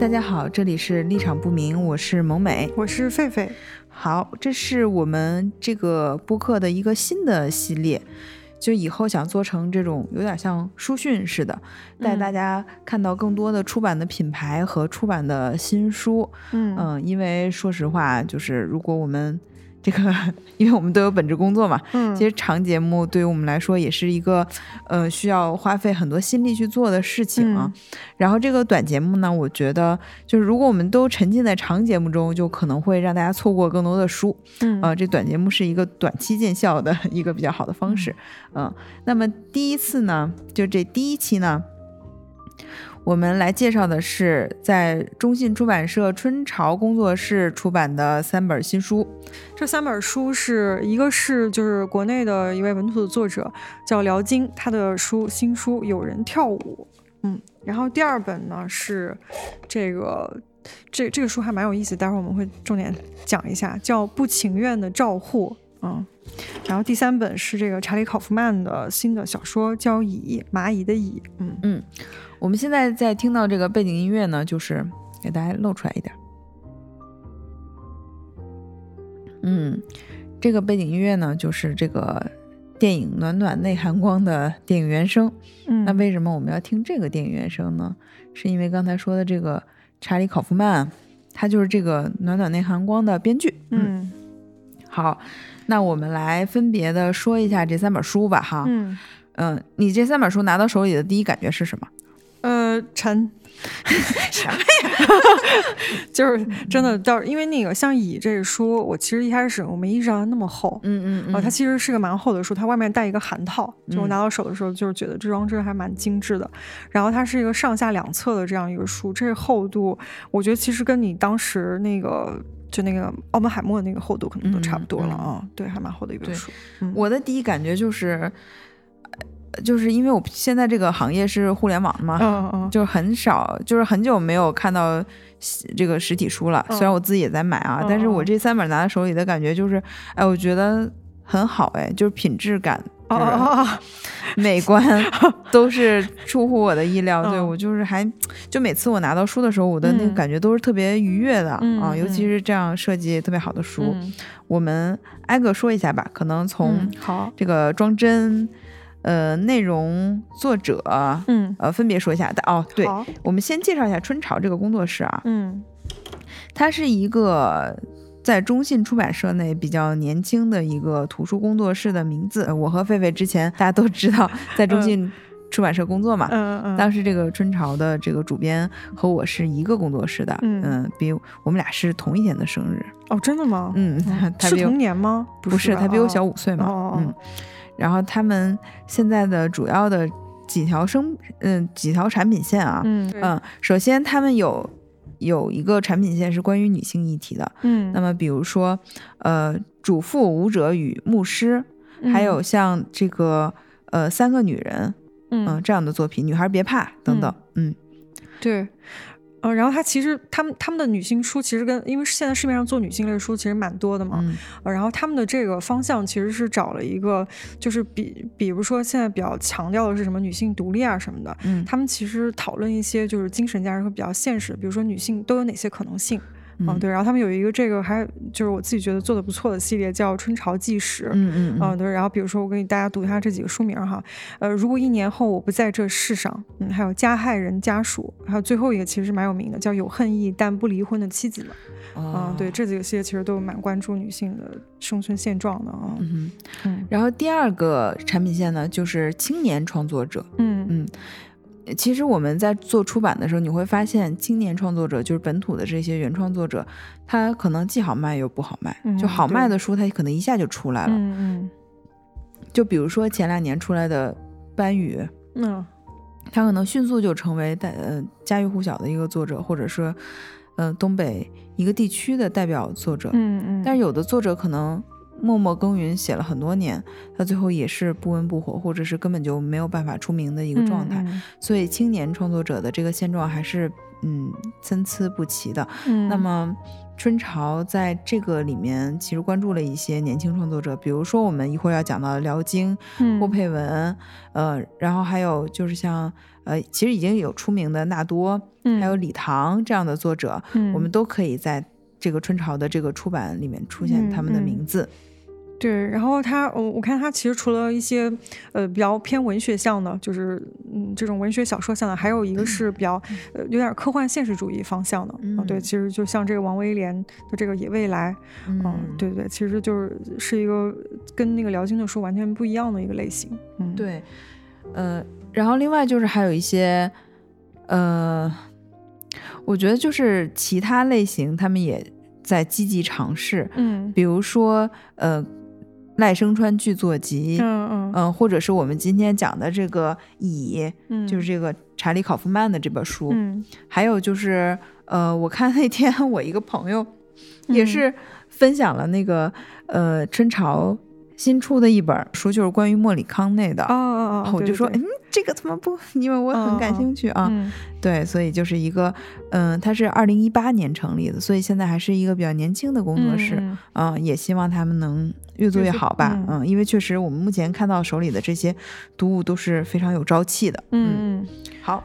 大家好，这里是立场不明，我是萌美，我是狒狒。好，这是我们这个播客的一个新的系列，就以后想做成这种有点像书讯似的，带大家看到更多的出版的品牌和出版的新书。嗯嗯，因为说实话，就是如果我们这个，因为我们都有本职工作嘛，嗯，其实长节目对于我们来说也是一个，呃，需要花费很多心力去做的事情啊。然后这个短节目呢，我觉得就是如果我们都沉浸在长节目中，就可能会让大家错过更多的书。嗯，呃，这短节目是一个短期见效的 一个比较好的方式。嗯，那么第一次呢，就这第一期呢。我们来介绍的是在中信出版社春潮工作室出版的三本新书。这三本书是一个是就是国内的一位本土的作者叫辽金，他的书新书《有人跳舞》。嗯，然后第二本呢是这个这这个书还蛮有意思，待会儿我们会重点讲一下，叫《不情愿的照护》。嗯，然后第三本是这个查理考夫曼的新的小说，叫《蚁蚂蚁的蚁》。嗯嗯。我们现在在听到这个背景音乐呢，就是给大家露出来一点。嗯，这个背景音乐呢，就是这个电影《暖暖内含光》的电影原声。嗯，那为什么我们要听这个电影原声呢？是因为刚才说的这个查理考夫曼，他就是这个《暖暖内含光》的编剧。嗯，好，那我们来分别的说一下这三本书吧。哈，嗯嗯，你这三本书拿到手里的第一感觉是什么？呃，沉，什么呀？就是真的，到因为那个像《乙》这个书，我其实一开始我没意识到它那么厚，嗯嗯啊，它其实是个蛮厚的书，它外面带一个函套，就我拿到手的时候，就是觉得这装帧还蛮精致的。然后它是一个上下两册的这样一个书，这个厚度，我觉得其实跟你当时那个就那个奥本海默那个厚度可能都差不多了啊，对，还蛮厚的一本书。我的第一感觉就是。就是因为我现在这个行业是互联网嘛，嗯嗯，就很少，就是很久没有看到这个实体书了。虽然我自己也在买啊，但是我这三本拿在手里的感觉就是，哎，我觉得很好，哎，就是品质感、美观 都是出乎我的意料。对我就是还就每次我拿到书的时候，我的那个感觉都是特别愉悦的啊，尤其是这样设计特别好的书。我们挨个说一下吧，可能从好这个装帧。呃，内容作者，嗯，呃，分别说一下。哦，对，我们先介绍一下春潮这个工作室啊，嗯，它是一个在中信出版社内比较年轻的一个图书工作室的名字。我和狒狒之前大家都知道 在中信出版社工作嘛，嗯嗯，当时这个春潮的这个主编和我是一个工作室的，嗯，比我们俩是同一天的生日。哦，真的吗？嗯，他是同年吗？不是，他比我小五岁嘛，嗯。然后他们现在的主要的几条生嗯几条产品线啊，嗯嗯，首先他们有有一个产品线是关于女性议题的，嗯，那么比如说呃主妇舞者与牧师，还有像这个呃三个女人，嗯。这样的作品，女孩别怕等等，嗯，对。嗯，然后他其实他们他们的女性书其实跟因为现在市面上做女性类书其实蛮多的嘛，嗯，然后他们的这个方向其实是找了一个就是比比如说现在比较强调的是什么女性独立啊什么的，嗯，他们其实讨论一些就是精神价值和比较现实，比如说女性都有哪些可能性。嗯，对，然后他们有一个这个还就是我自己觉得做的不错的系列，叫《春潮纪实》。嗯嗯嗯，对。然后比如说我给大家读一下这几个书名哈，呃，如果一年后我不在这世上，嗯，还有加害人家属，还有最后一个其实蛮有名的，叫有恨意但不离婚的妻子们。啊，对，这几个系列其实都蛮关注女性的生存现状的啊。嗯嗯。然后第二个产品线呢，就是青年创作者。嗯嗯。其实我们在做出版的时候，你会发现青年创作者就是本土的这些原创作者，他可能既好卖又不好卖。就好卖的书，他可能一下就出来了。嗯嗯。就比如说前两年出来的班宇，嗯，他可能迅速就成为代呃家喻户晓的一个作者，或者说，嗯，东北一个地区的代表作者。嗯嗯。但是有的作者可能。默默耕耘写了很多年，他最后也是不温不火，或者是根本就没有办法出名的一个状态。所以青年创作者的这个现状还是嗯参差不齐的。嗯，那么春潮在这个里面其实关注了一些年轻创作者，比如说我们一会儿要讲到辽京、霍佩文，呃，然后还有就是像呃，其实已经有出名的纳多，还有李唐这样的作者，我们都可以在这个春潮的这个出版里面出现他们的名字。对，然后他，我我看他其实除了一些，呃，比较偏文学向的，就是嗯这种文学小说向的，还有一个是比较呃有点科幻现实主义方向的啊。对，其实就像这个王威廉的这个《野未来》，嗯，对对，其实就是是一个跟那个辽金的书完全不一样的一个类型。嗯，对，呃，然后另外就是还有一些，呃，我觉得就是其他类型他们也在积极尝试，嗯，比如说呃。赖声川剧作集，嗯嗯。嗯，或者是我们今天讲的这个《乙》，嗯，就是这个查理考夫曼的这本书，嗯，还有就是，呃，我看那天 我一个朋友也是分享了那个，呃，春潮。新出的一本书就是关于莫里康内的，哦哦哦，我就说，嗯，这个怎么不？因为我很感兴趣啊，对，所以就是一个，嗯，它是二零一八年成立的，所以现在还是一个比较年轻的工作室，嗯，也希望他们能越做越好吧，嗯，因为确实我们目前看到手里的这些读物都是非常有朝气的，嗯，好，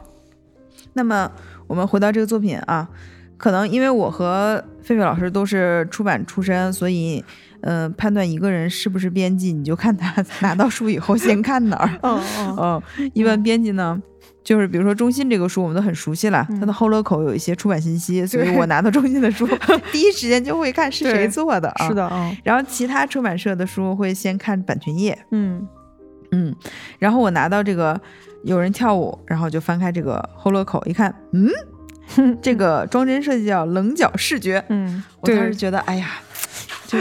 那么我们回到这个作品啊，可能因为我和狒狒老师都是出版出身，所以。嗯，判断一个人是不是编辑，你就看他 拿到书以后先看哪儿。嗯 嗯。一般编辑呢，就是比如说中信这个书，我们都很熟悉了，它的后乐口有一些出版信息，所以我拿到中信的书，第一时间就会看是谁做的啊。是的啊。然后其他出版社的书会先看版权页。嗯嗯。然后我拿到这个有人跳舞，然后就翻开这个后乐口一看，嗯，这个装帧设计叫棱角视觉。嗯。我当时觉得，哎呀。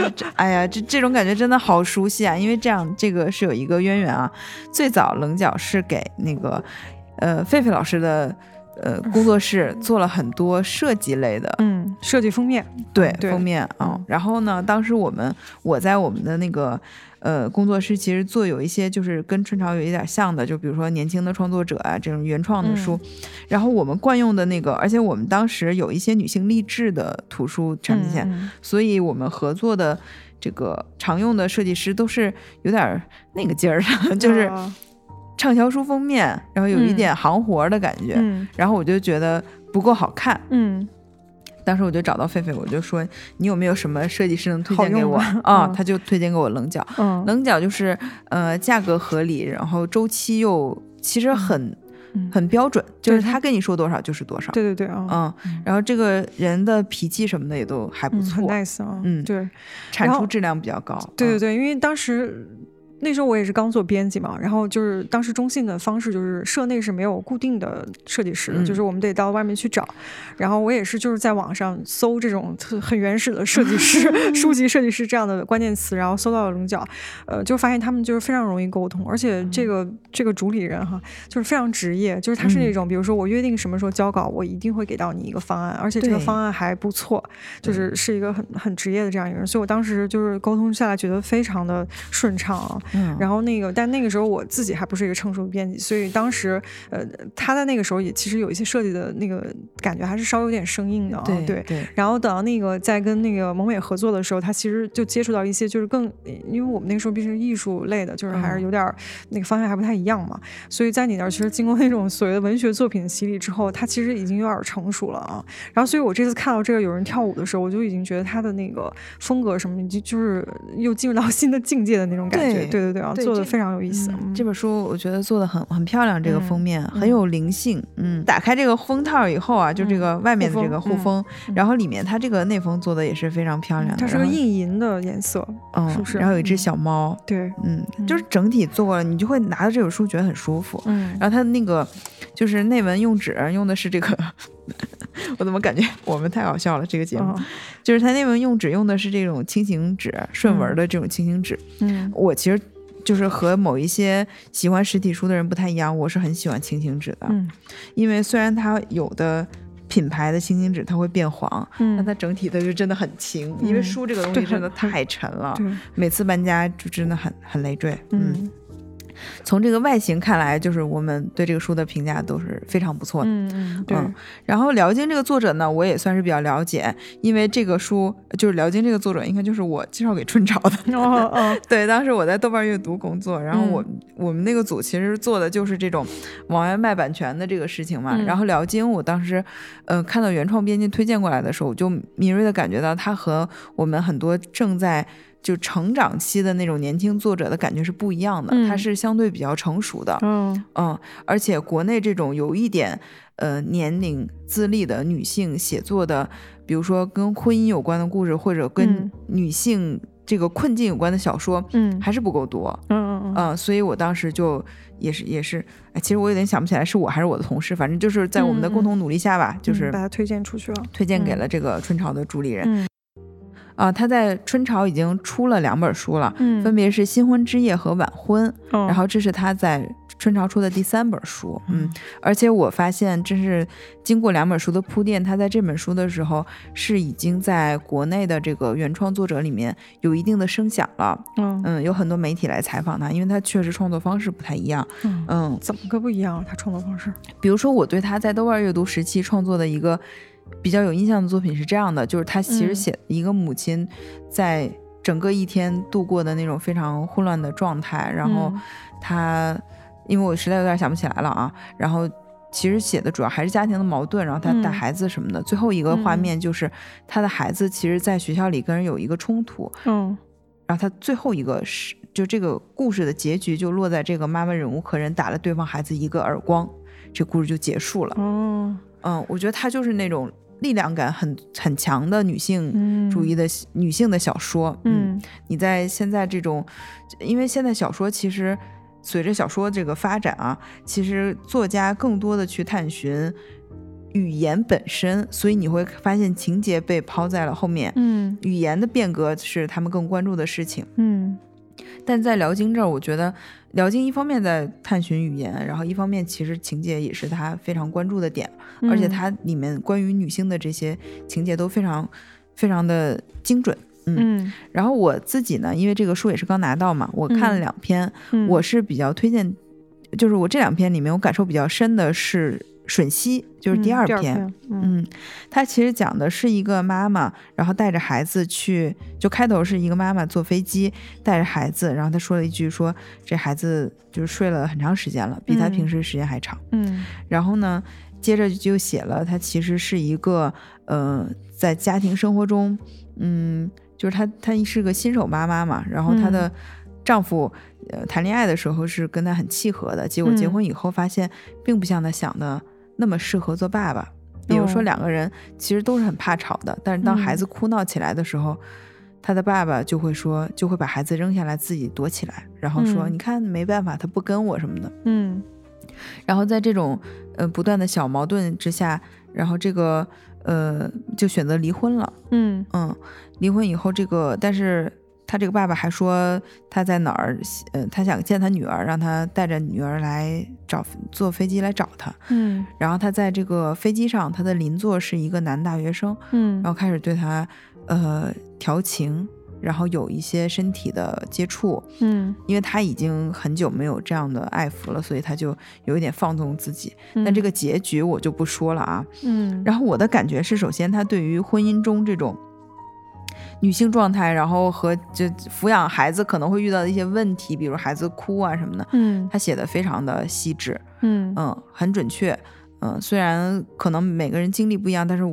就是，哎呀，这这种感觉真的好熟悉啊！因为这样，这个是有一个渊源啊。最早棱角是给那个，呃，狒狒老师的，呃，工作室做了很多设计类的，嗯，设计封面，对，封面啊。然后呢，当时我们我在我们的那个。呃，工作室其实做有一些就是跟春潮有一点像的，就比如说年轻的创作者啊这种原创的书，然后我们惯用的那个，而且我们当时有一些女性励志的图书产品线，所以我们合作的这个常用的设计师都是有点那个劲儿的，就是畅销书封面，然后有一点行活的感觉，然后我就觉得不够好看，嗯。当时我就找到狒狒，我就说你有没有什么设计师能推荐给我啊？他就推荐给我棱角，棱角就是呃价格合理，然后周期又其实很很标准，就是他跟你说多少就是多少。对对对啊，嗯，然后这个人的脾气什么的也都还不错，nice 啊，嗯，对，产出质量比较高。对对对，因为当时。那时候我也是刚做编辑嘛，然后就是当时中信的方式就是社内是没有固定的设计师的，就是我们得到外面去找。然后我也是就是在网上搜这种很原始的设计师 书籍、设计师这样的关键词，然后搜到了龙角，呃，就发现他们就是非常容易沟通，而且这个这个主理人哈，就是非常职业，就是他是那种比如说我约定什么时候交稿，我一定会给到你一个方案，而且这个方案还不错，就是是一个很很职业的这样一个人，所以我当时就是沟通下来觉得非常的顺畅啊。嗯，然后那个，但那个时候我自己还不是一个成熟的编辑，所以当时，呃，他在那个时候也其实有一些设计的那个感觉，还是稍微有点生硬的啊。对对。然后等到那个在跟那个蒙美合作的时候，他其实就接触到一些就是更，因为我们那个时候毕竟是艺术类的，就是还是有点那个方向还不太一样嘛。所以在你那儿，其实经过那种所谓的文学作品的洗礼之后，他其实已经有点成熟了啊。然后，所以我这次看到这个有人跳舞的时候，我就已经觉得他的那个风格什么，已经就是又进入到新的境界的那种感觉。对对对对。做的非常有意思，这本书我觉得做的很很漂亮，这个封面很有灵性。嗯，打开这个封套以后啊，就这个外面的这个护封，然后里面它这个内封做的也是非常漂亮的。它是个印银的颜色，嗯，然后有一只小猫，对，嗯，就是整体做过了，你就会拿着这本书觉得很舒服。嗯，然后它那个就是内文用纸用的是这个，我怎么感觉我们太好笑了？这个节目就是它内文用纸用的是这种轻型纸，顺纹的这种轻型纸。嗯，我其实。就是和某一些喜欢实体书的人不太一样，我是很喜欢轻型纸的，嗯，因为虽然它有的品牌的轻型纸它会变黄，嗯，但它整体的就真的很轻，因为书这个东西真的太沉了，对，每次搬家就真的很很累赘，嗯。从这个外形看来，就是我们对这个书的评价都是非常不错的。嗯。然后辽金这个作者呢，我也算是比较了解，因为这个书就是辽金这个作者，应该就是我介绍给春潮的。哦哦，对，当时我在豆瓣阅读工作，然后我我们那个组其实做的就是这种往外卖版权的这个事情嘛。然后辽金，我当时呃看到原创编辑推荐过来的时候，我就敏锐的感觉到他和我们很多正在。就成长期的那种年轻作者的感觉是不一样的，他是相对比较成熟的，嗯。嗯，而且国内这种有一点呃年龄资历的女性写作的，比如说跟婚姻有关的故事，或者跟女性这个困境有关的小说，嗯，还是不够多，嗯嗯嗯，所以我当时就也是也是，哎，其实我有点想不起来是我还是我的同事，反正就是在我们的共同努力下吧，就是把它推荐出去了，推荐给了这个春潮的主理人。啊，他在春潮已经出了两本书了，嗯，分别是《新婚之夜》和《晚婚》，然后这是他在春潮出的第三本书，嗯，而且我发现，这是经过两本书的铺垫，他在这本书的时候是已经在国内的这个原创作者里面有一定的声响了，嗯嗯，有很多媒体来采访他，因为他确实创作方式不太一样，嗯，怎么个不一样？他创作方式？比如说，我对他在豆瓣阅读时期创作的一个。比较有印象的作品是这样的，就是他其实写一个母亲在整个一天度过的那种非常混乱的状态，然后他因为我实在有点想不起来了啊，然后其实写的主要还是家庭的矛盾，然后他带孩子什么的。最后一个画面就是他的孩子其实，在学校里跟人有一个冲突，嗯，然后他最后一个是就这个故事的结局就落在这个妈妈忍无可忍打了对方孩子一个耳光，这故事就结束了。哦。嗯，我觉得她就是那种力量感很很强的女性主义的女性的小说。嗯，你在现在这种，因为现在小说其实随着小说这个发展啊，其实作家更多的去探寻语言本身，所以你会发现情节被抛在了后面。嗯，语言的变革是他们更关注的事情。嗯。但在辽金这儿，我觉得辽金一方面在探寻语言，然后一方面其实情节也是他非常关注的点，而且它里面关于女性的这些情节都非常非常的精准。嗯，然后我自己呢，因为这个书也是刚拿到嘛，我看了两篇，我是比较推荐，就是我这两篇里面我感受比较深的是。吮吸就是第二篇，嗯，它其实讲的是一个妈妈，然后带着孩子去，就开头是一个妈妈坐飞机带着孩子，然后她说了一句说这孩子就是睡了很长时间了，比他平时时间还长，嗯，然后呢，接着就写了她其实是一个呃在家庭生活中，嗯，就是她她是个新手妈妈嘛，然后她的丈夫呃谈恋爱的时候是跟她很契合的，结果结婚以后发现并不像她想的。那么适合做爸爸，比如说两个人其实都是很怕吵的，但是当孩子哭闹起来的时候，他的爸爸就会说，就会把孩子扔下来，自己躲起来，然后说：“你看，没办法，他不跟我什么的。”嗯，然后在这种呃不断的小矛盾之下，然后这个呃就选择离婚了。嗯嗯，离婚以后，这个但是。他这个爸爸还说他在哪儿，呃，他想见他女儿，让他带着女儿来找坐飞机来找他。嗯，然后他在这个飞机上，他的邻座是一个男大学生。嗯，然后开始对他呃调情，然后有一些身体的接触。嗯，因为他已经很久没有这样的爱抚了，所以他就有一点放纵自己。但这个结局我就不说了啊。嗯，然后我的感觉是，首先他对于婚姻中这种。女性状态，然后和就抚养孩子可能会遇到的一些问题，比如孩子哭啊什么的，嗯，他写的非常的细致，嗯。嗯，很准确，嗯，虽然可能每个人经历不一样，但是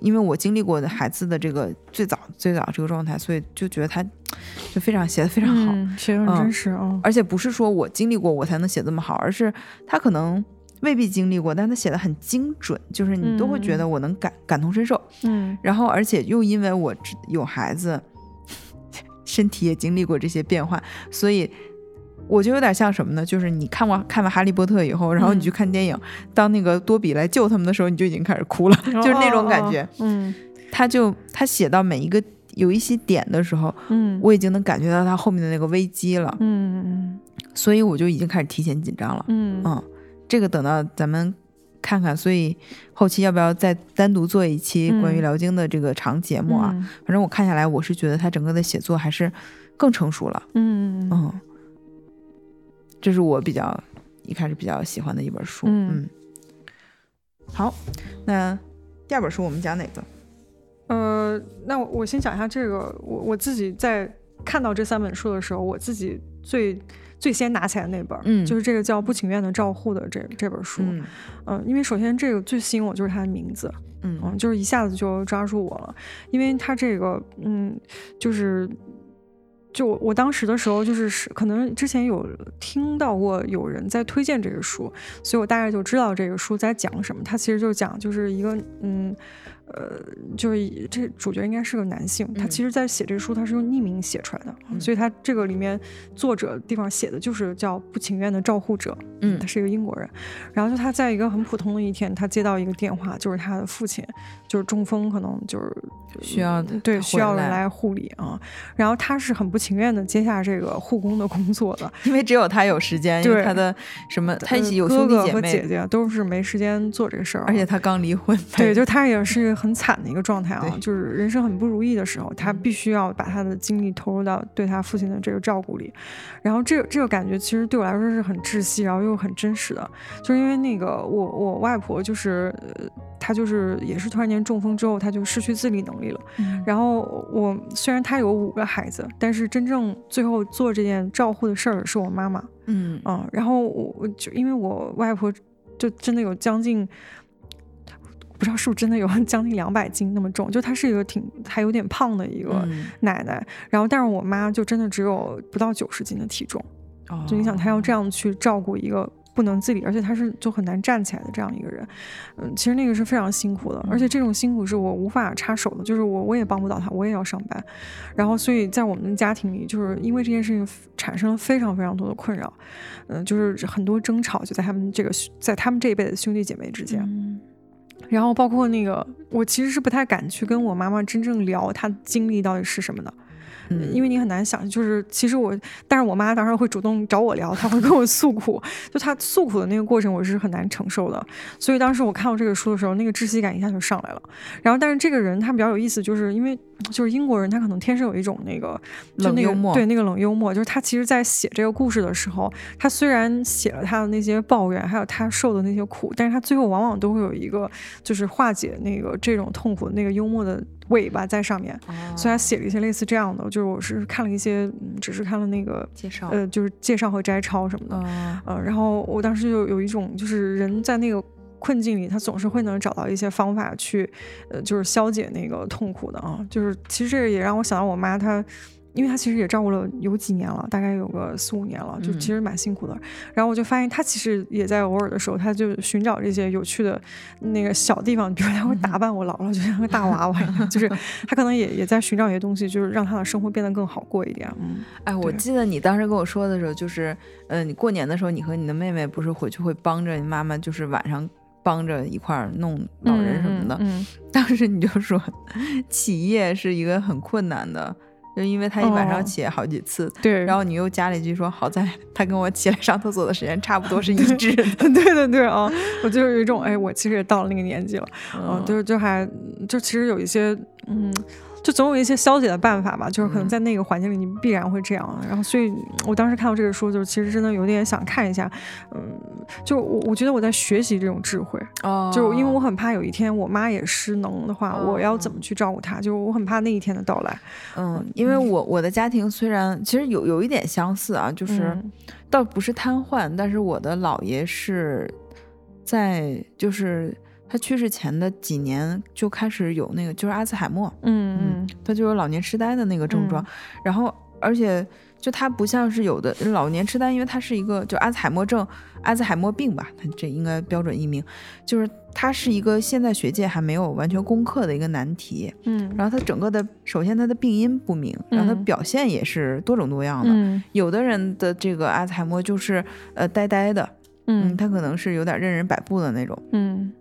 因为我经历过的孩子的这个最早最早这个状态，所以就觉得他就非常写的非常好，写的很真实啊，而且不是说我经历过我才能写这么好，而是他可能。未必经历过，但他写的很精准，就是你都会觉得我能感感同身受。嗯，然后而且又因为我有孩子，身体也经历过这些变化，所以我就有点像什么呢？就是你看完看完《哈利波特》以后，然后你去看电影，当那个多比来救他们的时候，你就已经开始哭了，就是那种感觉。嗯，他就他写到每一个有一些点的时候，嗯，我已经能感觉到他后面的那个危机了。嗯嗯，所以我就已经开始提前紧张了。嗯嗯。这个等到咱们看看，所以后期要不要再单独做一期关于辽京的这个长节目啊？反正我看下来，我是觉得他整个的写作还是更成熟了。嗯嗯。这是我比较一开始比较喜欢的一本书。嗯，好，那第二本书我们讲哪个？呃，那我先讲一下这个，我我自己在看到这三本书的时候，我自己最最先拿起来那本，嗯，就是这个叫《不情愿的照护》的这这本书，嗯，因为首先这个最吸引我就是它的名字，嗯，就是一下子就抓住我了，因为它这个，嗯，就是。就我当时的时候，就是是可能之前有听到过有人在推荐这个书，所以我大概就知道这个书在讲什么。它其实就讲就是一个嗯。呃，就是这主角应该是个男性，他其实，在写这书，他是用匿名写出来的，所以他这个里面作者地方写的就是叫不情愿的照护者，嗯，他是一个英国人，然后就他在一个很普通的一天，他接到一个电话，就是他的父亲就是中风，可能就是需要对需要人来护理啊，然后他是很不情愿的接下这个护工的工作的，因为只有他有时间，因为他的什么他有哥哥和姐姐都是没时间做这个事儿，而且他刚离婚，对，就他也是。很惨的一个状态啊，就是人生很不如意的时候，他必须要把他的精力投入到对他父亲的这个照顾里，然后这个这个感觉其实对我来说是很窒息，然后又很真实的，就是因为那个我我外婆就是她就是也是突然间中风之后，她就失去自理能力了，然后我虽然她有五个孩子，但是真正最后做这件照护的事儿是我妈妈，嗯。嗯，然后我就因为我外婆就真的有将近。不知道是不是真的有将近两百斤那么重，就她是一个挺还有点胖的一个奶奶，然后但是我妈就真的只有不到九十斤的体重，就你想她要这样去照顾一个不能自理，而且她是就很难站起来的这样一个人，嗯，其实那个是非常辛苦的，而且这种辛苦是我无法插手的，就是我我也帮不到她，我也要上班，然后所以在我们的家庭里，就是因为这件事情产生了非常非常多的困扰，嗯，就是很多争吵就在他们这个在他们这一辈的兄弟姐妹之间。然后包括那个，我其实是不太敢去跟我妈妈真正聊她经历到底是什么的。因为你很难想，就是其实我，但是我妈当时会主动找我聊，她会跟我诉苦，就她诉苦的那个过程，我是很难承受的。所以当时我看到这个书的时候，那个窒息感一下就上来了。然后，但是这个人他比较有意思，就是因为就是英国人，他可能天生有一种那个冷幽默，对那个冷幽默，就是他其实在写这个故事的时候，他虽然写了他的那些抱怨，还有他受的那些苦，但是他最后往往都会有一个就是化解那个这种痛苦的那个幽默的。尾巴在上面，所以他写了一些类似这样的，就是我是看了一些，只是看了那个介绍，呃，就是介绍和摘抄什么的，呃，然后我当时就有一种，就是人在那个困境里，他总是会能找到一些方法去，呃，就是消解那个痛苦的啊，就是其实这个也让我想到我妈她。因为他其实也照顾了有几年了，大概有个四五年了，就其实蛮辛苦的。然后我就发现他其实也在偶尔的时候，他就寻找这些有趣的那个小地方，比如他会打扮我姥姥，就像个大娃娃一样，就是他可能也也在寻找一些东西，就是让他的生活变得更好过一点。嗯，哎，我记得你当时跟我说的时候，就是，呃，你过年的时候，你和你的妹妹不是回去会帮着你妈妈，就是晚上帮着一块儿弄老人什么的。嗯，当时你就说，企业是一个很困难的。就因为他一晚上起好几次，对，然后你又加了一句说，好在 他跟我起来上厕所的时间差不多是一致的，对对对啊，我就有一种，哎，我其实也到了那个年纪了，嗯，就是就还就其实有一些，嗯。就总有一些消解的办法吧，就是可能在那个环境里，你必然会这样。然后，所以我当时看到这个书，就是其实真的有点想看一下。嗯，就我我觉得我在学习这种智慧。哦。就因为我很怕有一天我妈也失能的话，我要怎么去照顾她？就我很怕那一天的到来。嗯，因为我我的家庭虽然其实有有一点相似啊，就是倒不是瘫痪，但是我的姥爷是在就是。他去世前的几年就开始有那个，就是阿兹海默，嗯嗯，他就有老年痴呆的那个症状，然后而且就他不像是有的老年痴呆，因为他是一个就阿兹海默症、阿兹海默病吧，他这应该标准译名，就是它是一个现在学界还没有完全攻克的一个难题，嗯，然后它整个的首先它的病因不明，然后它表现也是多种多样的，有的人的这个阿兹海默就是呃呆呆的，嗯，他可能是有点任人摆布的那种，嗯。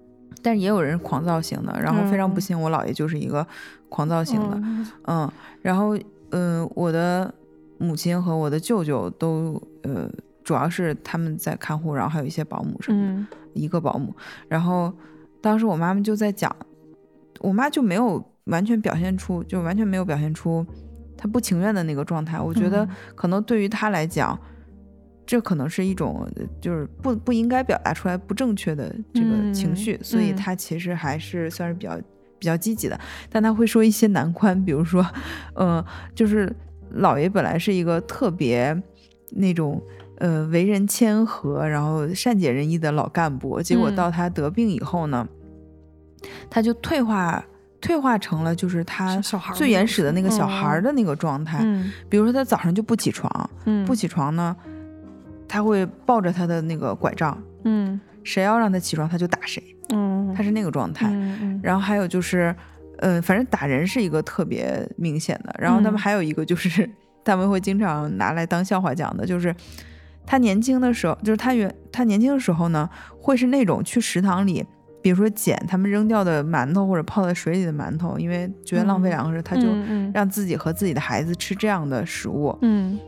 但是也有人狂躁型的，然后非常不幸，我姥爷就是一个狂躁型的，嗯，然后嗯，我的母亲和我的舅舅都呃，主要是他们在看护，然后还有一些保姆什么的，一个保姆。然后当时我妈妈就在讲，我妈就没有完全表现出，就完全没有表现出她不情愿的那个状态。我觉得可能对于她来讲。这可能是一种就是不不应该表达出来不正确的这个情绪，所以她其实还是算是比较比较积极的。但她会说一些难关，比如说，呃，就是姥爷本来是一个特别那种呃为人谦和，然后善解人意的老干部，结果到他得病以后呢，他就退化。退化成了就是他最原始的那个小孩的那个状态，比如说他早上就不起床，不起床呢，他会抱着他的那个拐杖，嗯，谁要让他起床他就打谁，嗯，他是那个状态。然后还有就是，呃，反正打人是一个特别明显的。然后他们还有一个就是，他们会经常拿来当笑话讲的，就是他年轻的时候，就是他原他年轻的时候呢，会是那种去食堂里。比如说捡他们扔掉的馒头或者泡在水里的馒头，因为觉得浪费粮食，他就让自己和自己的孩子吃这样的食物。嗯，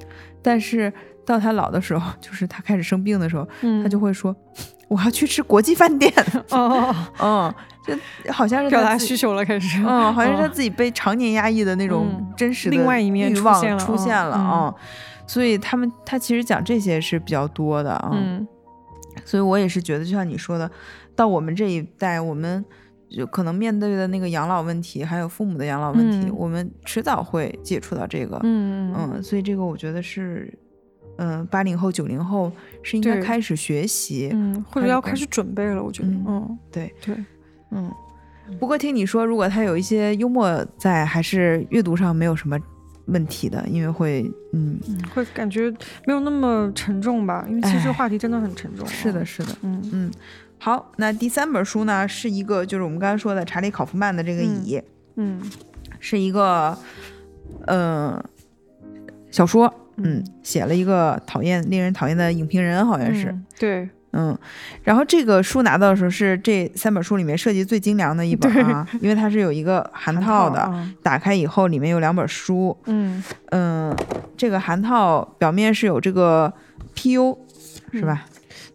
但是到他老的时候，就是他开始生病的时候，他就会说：“我要去吃国际饭店。”哦，嗯，就好像是表达需求了，开始。嗯，好像是他自己被常年压抑的那种真实的另外一面欲望出现了啊。所以他们他其实讲这些是比较多的啊。嗯，所以我也是觉得，就像你说的。到我们这一代，我们就可能面对的那个养老问题，还有父母的养老问题，我们迟早会接触到这个。嗯嗯，所以这个我觉得是，嗯，八零后、九零后是应该开始学习，嗯，或者要开始准备了。我觉得，嗯，对对，嗯。不过听你说，如果他有一些幽默在，还是阅读上没有什么问题的，因为会，嗯，会感觉没有那么沉重吧？因为其实话题真的很沉重。是的，是的，嗯。嗯。好，那第三本书呢，是一个就是我们刚才说的查理考夫曼的这个乙，嗯，是一个，呃，小说，嗯，写了一个讨厌、令人讨厌的影评人，好像是，对，嗯，然后这个书拿到的时候是这三本书里面设计最精良的一本啊，因为它是有一个函套的，打开以后里面有两本书，嗯。嗯，这个函套表面是有这个 PU，是吧？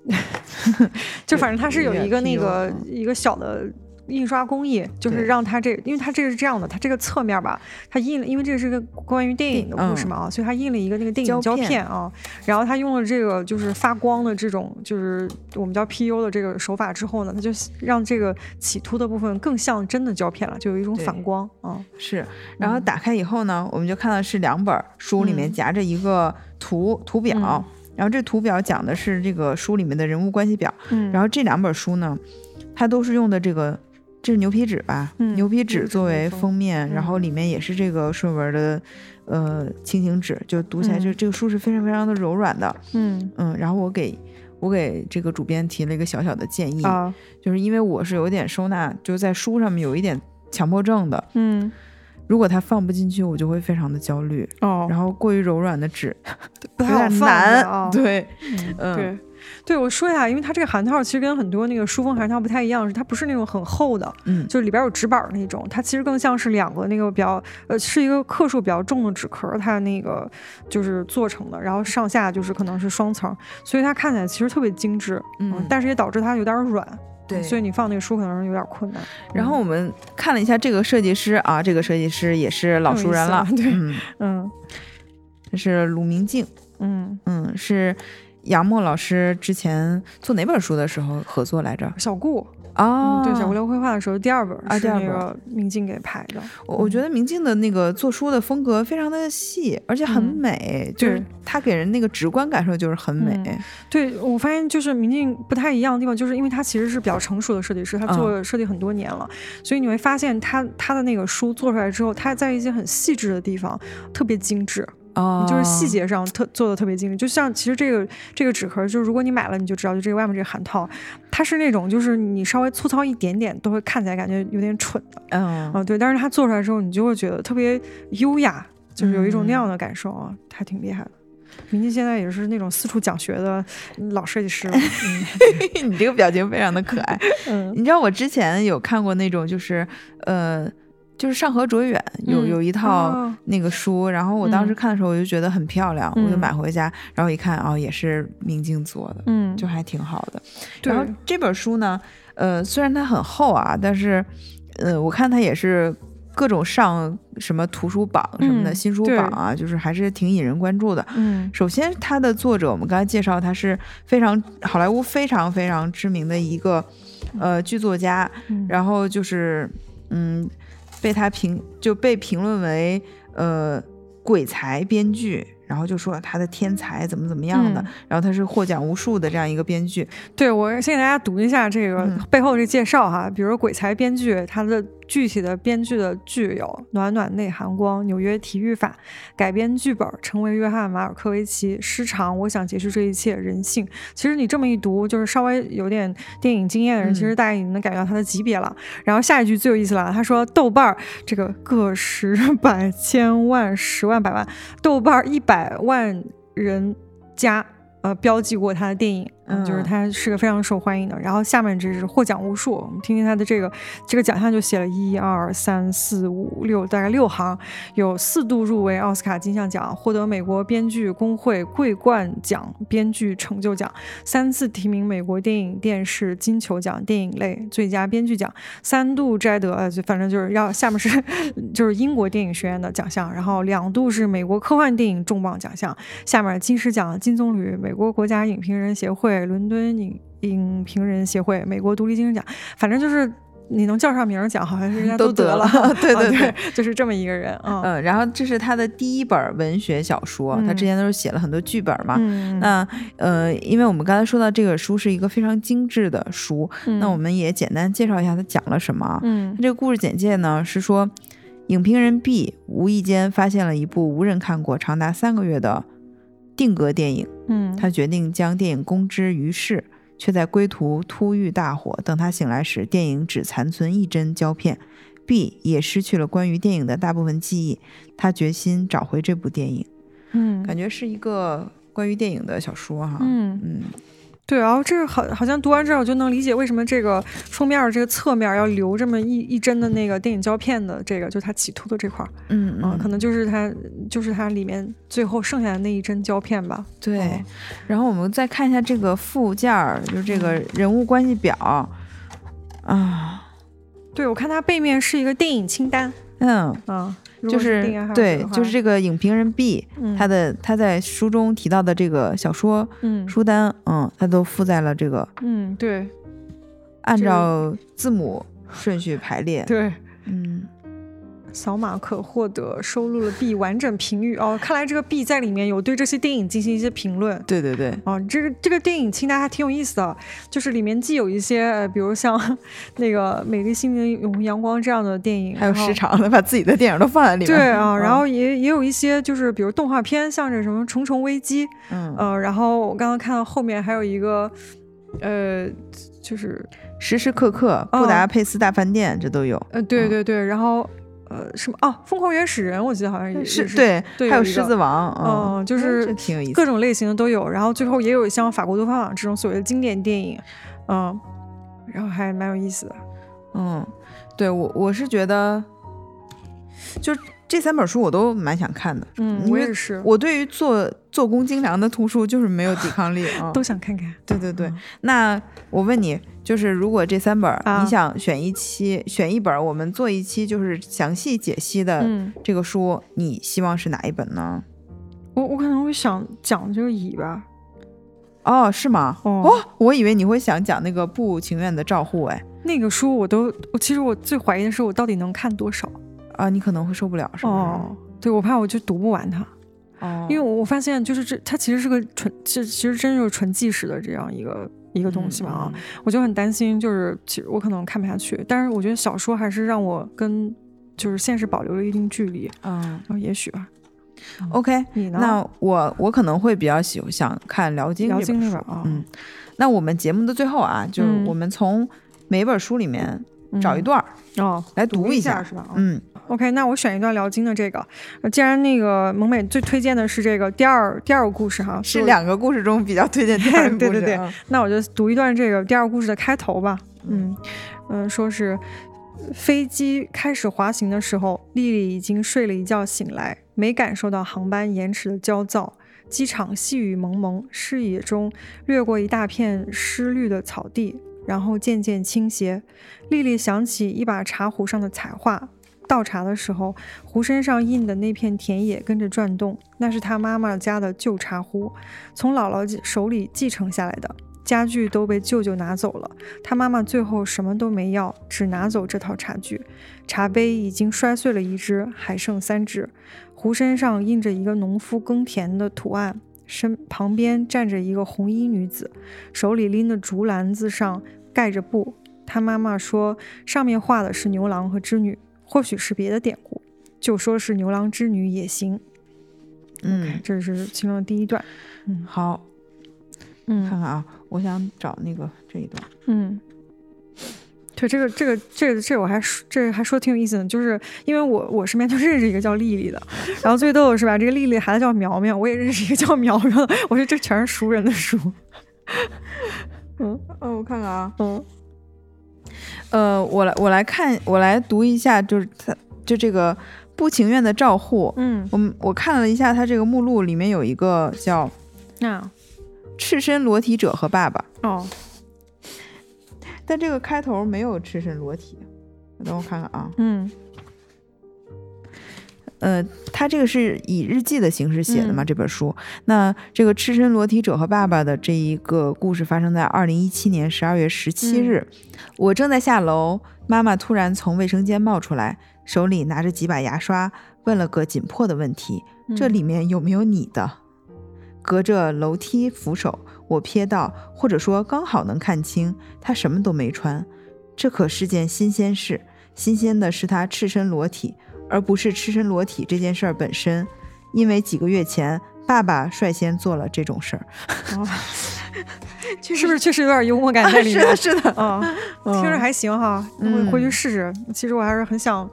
就反正它是有一个那个一个小的印刷工艺，就是让它这，因为它这个是这样的，它这个侧面吧，它印了，因为这个是个关于电影的故事嘛啊，所以它印了一个那个电影胶片。啊，然后它用了这个就是发光的这种就是我们叫 PU 的这个手法之后呢，它就让这个起凸的部分更像真的胶片了，就有一种反光啊。是，然后打开以后呢，我们就看到是两本书里面夹着一个图图表。然后这图表讲的是这个书里面的人物关系表，嗯，然后这两本书呢，它都是用的这个，这是牛皮纸吧？牛皮纸作为封面，然后里面也是这个顺纹的，呃，轻型纸，就读起来就这个书是非常非常的柔软的，嗯嗯。然后我给我给这个主编提了一个小小的建议，就是因为我是有点收纳，就是在书上面有一点强迫症的，嗯。如果它放不进去，我就会非常的焦虑。哦，然后过于柔软的纸 不太好难。对，嗯，对，对我说一下，因为它这个函套其实跟很多那个书封函套不太一样，是它不是那种很厚的，嗯，就是里边有纸板那种，它其实更像是两个那个比较呃，是一个克数比较重的纸壳，它那个就是做成的，然后上下就是可能是双层，所以它看起来其实特别精致，嗯，但是也导致它有点软。对，所以你放那个书可能有点困难。然后我们看了一下这个设计师啊，这个设计师也是老熟人了，对，嗯，这是鲁明静，嗯。嗯，是杨墨老师之前做哪本书的时候合作来着？小顾。啊，对，小无聊绘画的时候，第二本是那个明镜给排的。我我觉得明镜的那个做书的风格非常的细，而且很美，就是他给人那个直观感受就是很美。对我发现就是明镜不太一样的地方，就是因为他其实是比较成熟的设计师，他做设计很多年了，所以你会发现他他的那个书做出来之后，他在一些很细致的地方特别精致。哦，就是细节上特做的特别精致，就像其实这个这个纸壳，就是如果你买了，你就知道，就这个外面这个函套，它是那种就是你稍微粗糙一点点都会看起来感觉有点蠢的，嗯啊对，但是它做出来之后，你就会觉得特别优雅，就是有一种那样的感受啊，还挺厉害的。明静现在也是那种四处讲学的老设计师，嗯 你这个表情非常的可爱。嗯，你知道我之前有看过那种就是呃。就是上河卓远有有一套那个书，然后我当时看的时候我就觉得很漂亮，我就买回家，然后一看哦，也是明镜做的，嗯，就还挺好的。然后这本书呢，呃，虽然它很厚啊，但是，呃，我看它也是各种上什么图书榜什么的新书榜啊，就是还是挺引人关注的。嗯，首先它的作者我们刚才介绍，他是非常好莱坞非常非常知名的一个呃剧作家，然后就是嗯被他评就被评论为呃鬼才编剧。然后就说他的天才怎么怎么样的，然后他是获奖无数的这样一个编剧。对我先给大家读一下这个背后这介绍哈，比如鬼才编剧他的。具体的编剧的剧有《暖暖内含光》、《纽约体育法》改编剧本，成为约翰马尔科维奇。失常，我想结束这一切。人性，其实你这么一读，就是稍微有点电影经验的人，其实大概已经能感觉到他的级别了。然后下一句最有意思了，他说豆瓣儿这个个十百千万十万百万，豆瓣儿一百万人加。呃，标记过他的电影，嗯，就是他是个非常受欢迎的。然后下面这是获奖无数，我们听听他的这个这个奖项就写了一二三四五六，大概六行，有四度入围奥斯卡金像奖，获得美国编剧工会桂冠奖编剧成就奖，三次提名美国电影电视金球奖电影类最佳编剧奖，三度摘得呃，就反正就是要下面是就是英国电影学院的奖项，然后两度是美国科幻电影重磅奖项，下面金狮奖金棕榈美。美国国家影评人协会、伦敦影影评人协会、美国独立精神奖，反正就是你能叫上名儿奖，好像是人家都得了。对对对，就是这么一个人。嗯，然后这是他的第一本文学小说，他之前都是写了很多剧本嘛。那呃，因为我们刚才说到这个书是一个非常精致的书，那我们也简单介绍一下他讲了什么。嗯，这个故事简介呢是说，影评人 B 无意间发现了一部无人看过、长达三个月的。定格电影，嗯，他决定将电影公之于世，却在归途突遇大火。等他醒来时，电影只残存一帧胶片，B 也失去了关于电影的大部分记忆。他决心找回这部电影，嗯，感觉是一个关于电影的小说哈，嗯嗯。对，然后这个好，好像读完之后就能理解为什么这个封面这个侧面要留这么一一帧的那个电影胶片的这个，就他企图的这块儿，嗯嗯，可能就是它就是它里面最后剩下的那一帧胶片吧。对，然后我们再看一下这个附件儿，就是这个人物关系表啊。对，我看它背面是一个电影清单。嗯。嗯。就是对，就是这个影评人 B，他的他在书中提到的这个小说书单，嗯，他都附在了这个，嗯，对，按照字母顺序排列，对，嗯。扫码可获得收录了 B 完整评语哦，看来这个 B 在里面有对这些电影进行一些评论。对对对，哦，这个这个电影清单还挺有意思的，就是里面既有一些，比如像那个《美丽心灵永恒阳光》这样的电影，还有时长的把自己的电影都放在里面。对啊，然后也也有一些就是比如动画片，像这什么《重重危机》，嗯呃，然后我刚刚看到后面还有一个，呃，就是时时刻刻布达佩斯大饭店，这都有。呃，对对对，然后。呃，什么哦？疯狂原始人，我记得好像也是对，还有狮子王，嗯，就是挺有意思，各种类型的都有。然后最后也有像法国多方网这种所谓的经典电影，嗯，然后还蛮有意思的。嗯，对我我是觉得，就这三本书我都蛮想看的。嗯，我也是。我对于做做工精良的图书就是没有抵抗力啊，都想看看。对对对，那我问你。就是如果这三本你想选一期选一本，我们做一期就是详细解析的这个书，你希望是哪一本呢？我我可能会想讲这个乙吧。哦，是吗？哦，我以为你会想讲那个不情愿的照护。哎，那个书我都，我其实我最怀疑的是我到底能看多少啊？你可能会受不了，是吗？对，我怕我就读不完它。哦，因为我发现就是这它其实是个纯，其实其实真就是纯纪实的这样一个。一个东西嘛啊，我就很担心，就是其实我可能看不下去，但是我觉得小说还是让我跟就是现实保留了一定距离，嗯，也许吧。OK，你呢？那我我可能会比较喜欢想看《辽金》辽金那本啊，嗯，那我们节目的最后啊，就是我们从每本书里面找一段儿哦来读一下，是吧？嗯。OK，那我选一段辽金的这个。既然那个萌美最推荐的是这个第二第二个故事哈，是两个故事中比较推荐第二个 故事。对对对，那我就读一段这个第二个故事的开头吧。嗯嗯，说是飞机开始滑行的时候，丽丽已经睡了一觉醒来，没感受到航班延迟的焦躁。机场细雨蒙蒙，视野中掠过一大片湿绿的草地，然后渐渐倾斜。丽丽想起一把茶壶上的彩画。倒茶的时候，壶身上印的那片田野跟着转动，那是他妈妈家的旧茶壶，从姥姥手里继承下来的。家具都被舅舅拿走了，他妈妈最后什么都没要，只拿走这套茶具。茶杯已经摔碎了一只，还剩三只。壶身上印着一个农夫耕田的图案，身旁边站着一个红衣女子，手里拎的竹篮子上盖着布。他妈妈说上面画的是牛郎和织女，或许是别的典故，就说是牛郎织女也行。嗯，这是其中的第一段。嗯，好。嗯，看看啊，我想找那个这一段。嗯，对，这个这个这个这我还说这还说挺有意思的，就是因为我我身边就认识一个叫丽丽的，然后最逗的是吧，这个丽丽孩子叫苗苗，我也认识一个叫苗苗的，我觉得这全是熟人的熟。嗯，哦，我看看啊，嗯，呃，我来我来看我来读一下，就是他就这个不情愿的照护。嗯，我我看了一下他这个目录，里面有一个叫那。赤身裸体者和爸爸哦，但这个开头没有赤身裸体，等我看看啊，嗯，呃，他这个是以日记的形式写的嘛？这本书，那这个赤身裸体者和爸爸的这一个故事发生在二零一七年十二月十七日，我正在下楼，妈妈突然从卫生间冒出来，手里拿着几把牙刷，问了个紧迫的问题：这里面有没有你的？隔着楼梯扶手，我瞥到，或者说刚好能看清，他什么都没穿。这可是件新鲜事，新鲜的是他赤身裸体，而不是赤身裸体这件事儿本身。因为几个月前，爸爸率先做了这种事儿。是不是确实有点幽默感在里面？是的，是的，啊，听着还行哈，我回去试试。其实我还是很想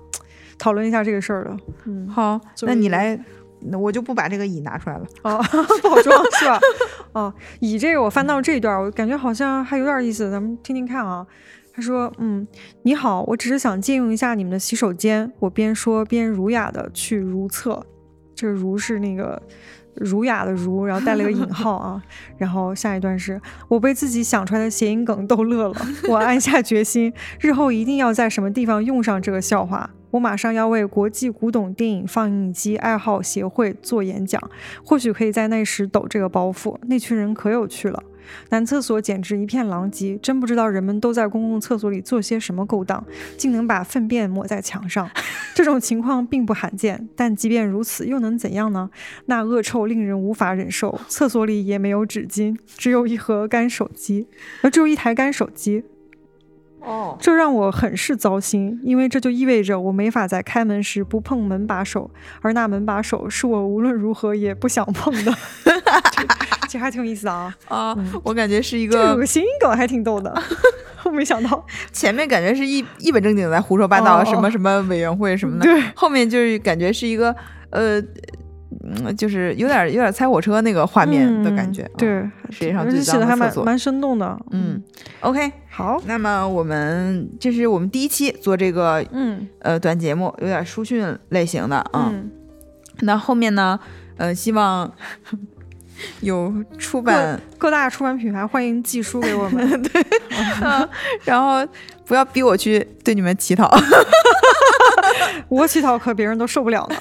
讨论一下这个事儿的。嗯，好，那你来。那我就不把这个乙拿出来了哦，不好装是吧？哦，乙这个我翻到这一段，我感觉好像还有点意思，咱们听听看啊。他说：“嗯，你好，我只是想借用一下你们的洗手间。”我边说边儒雅的去如厕，这个儒是那个儒雅的儒，然后带了个引号啊。然后下一段是我被自己想出来的谐音梗逗乐了，我暗下决心，日后一定要在什么地方用上这个笑话。我马上要为国际古董电影放映机爱好协会做演讲，或许可以在那时抖这个包袱。那群人可有趣了，男厕所简直一片狼藉，真不知道人们都在公共厕所里做些什么勾当，竟能把粪便抹在墙上。这种情况并不罕见，但即便如此，又能怎样呢？那恶臭令人无法忍受，厕所里也没有纸巾，只有一盒干手机，呃，只有一台干手机。哦，这让我很是糟心，因为这就意味着我没法在开门时不碰门把手，而那门把手是我无论如何也不想碰的。这还挺有意思的啊！啊，我感觉是一个这个谐音梗还挺逗的，我没想到前面感觉是一一本正经在胡说八道，什么什么委员会什么的，对，后面就是感觉是一个呃。嗯，就是有点有点猜火车那个画面的感觉，对，世界上最脏的厕所，蛮生动的。嗯，OK，好，那么我们这是我们第一期做这个，嗯，呃，短节目，有点书讯类型的啊。那后面呢，呃，希望 有出版各大出版品牌欢迎寄书给我们，对，然后不要逼我去对你们乞讨，我乞讨可别人都受不了呢。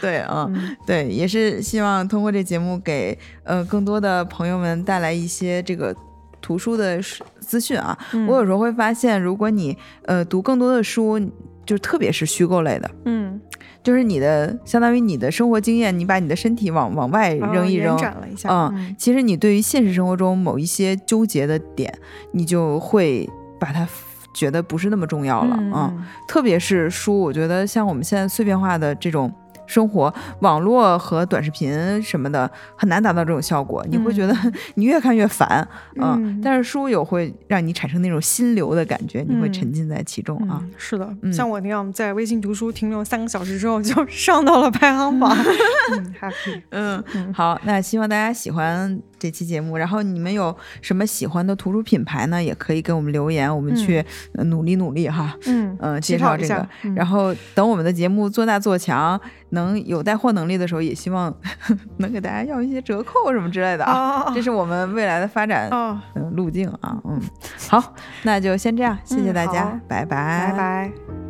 对啊，对，也是希望通过这节目给呃更多的朋友们带来一些这个图书的资讯啊。我有时候会发现，如果你呃读更多的书，就特别是虚构类的，嗯，就是你的相当于你的生活经验，你把你的身体往往外扔一扔，展了一下，嗯，其实你对于现实生活中某一些纠结的点，你就会把它觉得不是那么重要了啊。特别是书，我觉得像我们现在碎片化的这种。生活网络和短视频什么的很难达到这种效果，你会觉得 你越看越烦嗯但是书有会让你产生那种心流的感觉，你会沉浸在其中啊。是的，像我那样在微信读书停留三个小时之后就上到了排行榜。Happy。嗯，好，那希望大家喜欢这期节目。然后你们有什么喜欢的图书品牌呢？也可以给我们留言，我们去努力努力哈。嗯嗯，介绍这个。然后等我们的节目做大做强。能有带货能力的时候，也希望 能给大家要一些折扣什么之类的啊，这是我们未来的发展路径啊。嗯，好，那就先这样，谢谢大家，拜拜，拜拜。